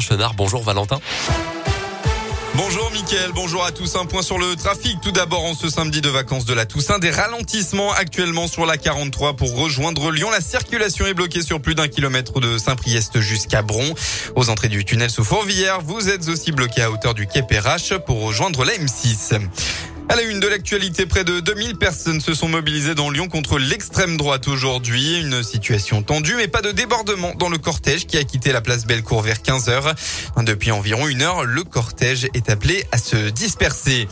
Chenard. Bonjour Valentin. Bonjour Mickaël, bonjour à tous. Un point sur le trafic. Tout d'abord, en ce samedi de vacances de la Toussaint, des ralentissements actuellement sur la 43 pour rejoindre Lyon. La circulation est bloquée sur plus d'un kilomètre de Saint-Priest jusqu'à Bron. Aux entrées du tunnel sous Fourvière, vous êtes aussi bloqué à hauteur du quai Perrache pour rejoindre la M6. À la une de l'actualité, près de 2000 personnes se sont mobilisées dans Lyon contre l'extrême droite aujourd'hui. Une situation tendue, mais pas de débordement dans le cortège qui a quitté la place Bellecour vers 15 heures. Depuis environ une heure, le cortège est appelé à se disperser.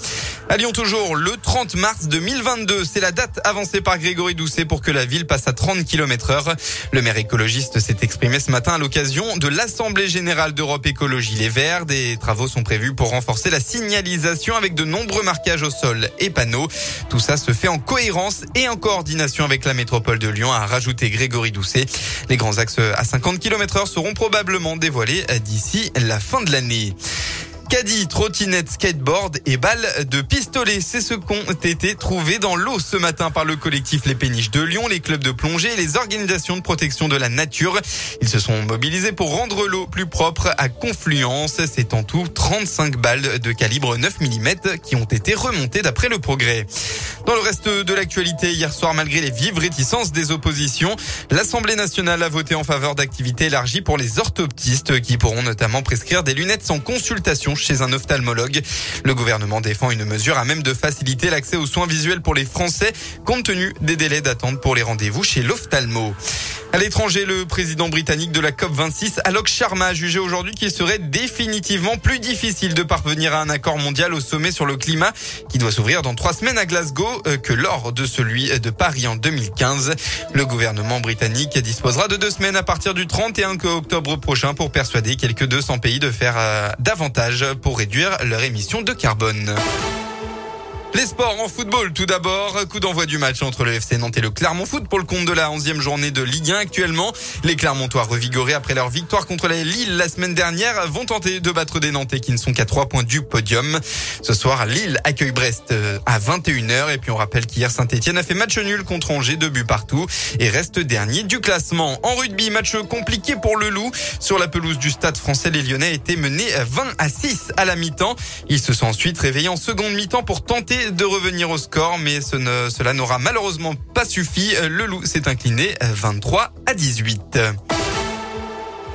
À Lyon toujours, le 30 mars 2022, c'est la date avancée par Grégory Doucet pour que la ville passe à 30 km heure. Le maire écologiste s'est exprimé ce matin à l'occasion de l'Assemblée générale d'Europe Écologie Les Verts. Des travaux sont prévus pour renforcer la signalisation avec de nombreux marquages au sol et panneaux. Tout ça se fait en cohérence et en coordination avec la métropole de Lyon, a rajouté Grégory Doucet. Les grands axes à 50 km heure seront probablement dévoilés d'ici la fin de l'année. Caddie, trottinette, skateboard et balles de pistolet. C'est ce qu'ont été trouvés dans l'eau ce matin par le collectif Les Péniches de Lyon, les clubs de plongée et les organisations de protection de la nature. Ils se sont mobilisés pour rendre l'eau plus propre à Confluence. C'est en tout 35 balles de calibre 9 mm qui ont été remontées d'après le progrès. Dans le reste de l'actualité, hier soir, malgré les vives réticences des oppositions, l'Assemblée nationale a voté en faveur d'activités élargies pour les orthoptistes qui pourront notamment prescrire des lunettes sans consultation chez un ophtalmologue. Le gouvernement défend une mesure à même de faciliter l'accès aux soins visuels pour les Français compte tenu des délais d'attente pour les rendez-vous chez l'ophtalmo. À l'étranger, le président britannique de la COP26, Alok Sharma, a jugé aujourd'hui qu'il serait définitivement plus difficile de parvenir à un accord mondial au sommet sur le climat qui doit s'ouvrir dans trois semaines à Glasgow euh, que lors de celui de Paris en 2015. Le gouvernement britannique disposera de deux semaines à partir du 31 octobre prochain pour persuader quelques 200 pays de faire euh, davantage pour réduire leur émission de carbone. Les sports en football, tout d'abord. Coup d'envoi du match entre le FC Nantes et le Clermont Foot pour le compte de la 11e journée de Ligue 1 actuellement. Les Clermontois revigorés après leur victoire contre la Lille la semaine dernière vont tenter de battre des Nantais qui ne sont qu'à 3 points du podium. Ce soir, Lille accueille Brest euh, à 21h et puis on rappelle qu'hier Saint-Etienne a fait match nul contre Angers, deux buts partout et reste dernier du classement. En rugby, match compliqué pour le Loup. Sur la pelouse du stade français, les Lyonnais étaient menés 20 à 6 à la mi-temps. Ils se sont ensuite réveillés en seconde mi-temps pour tenter de revenir au score, mais cela n'aura malheureusement pas suffi. Le loup s'est incliné 23 à 18.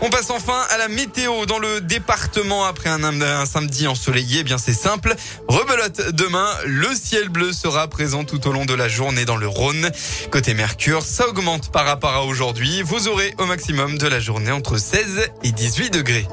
On passe enfin à la météo dans le département après un, un samedi ensoleillé. Eh bien c'est simple. Rebelote demain, le ciel bleu sera présent tout au long de la journée dans le Rhône. Côté Mercure, ça augmente par rapport à aujourd'hui. Vous aurez au maximum de la journée entre 16 et 18 degrés.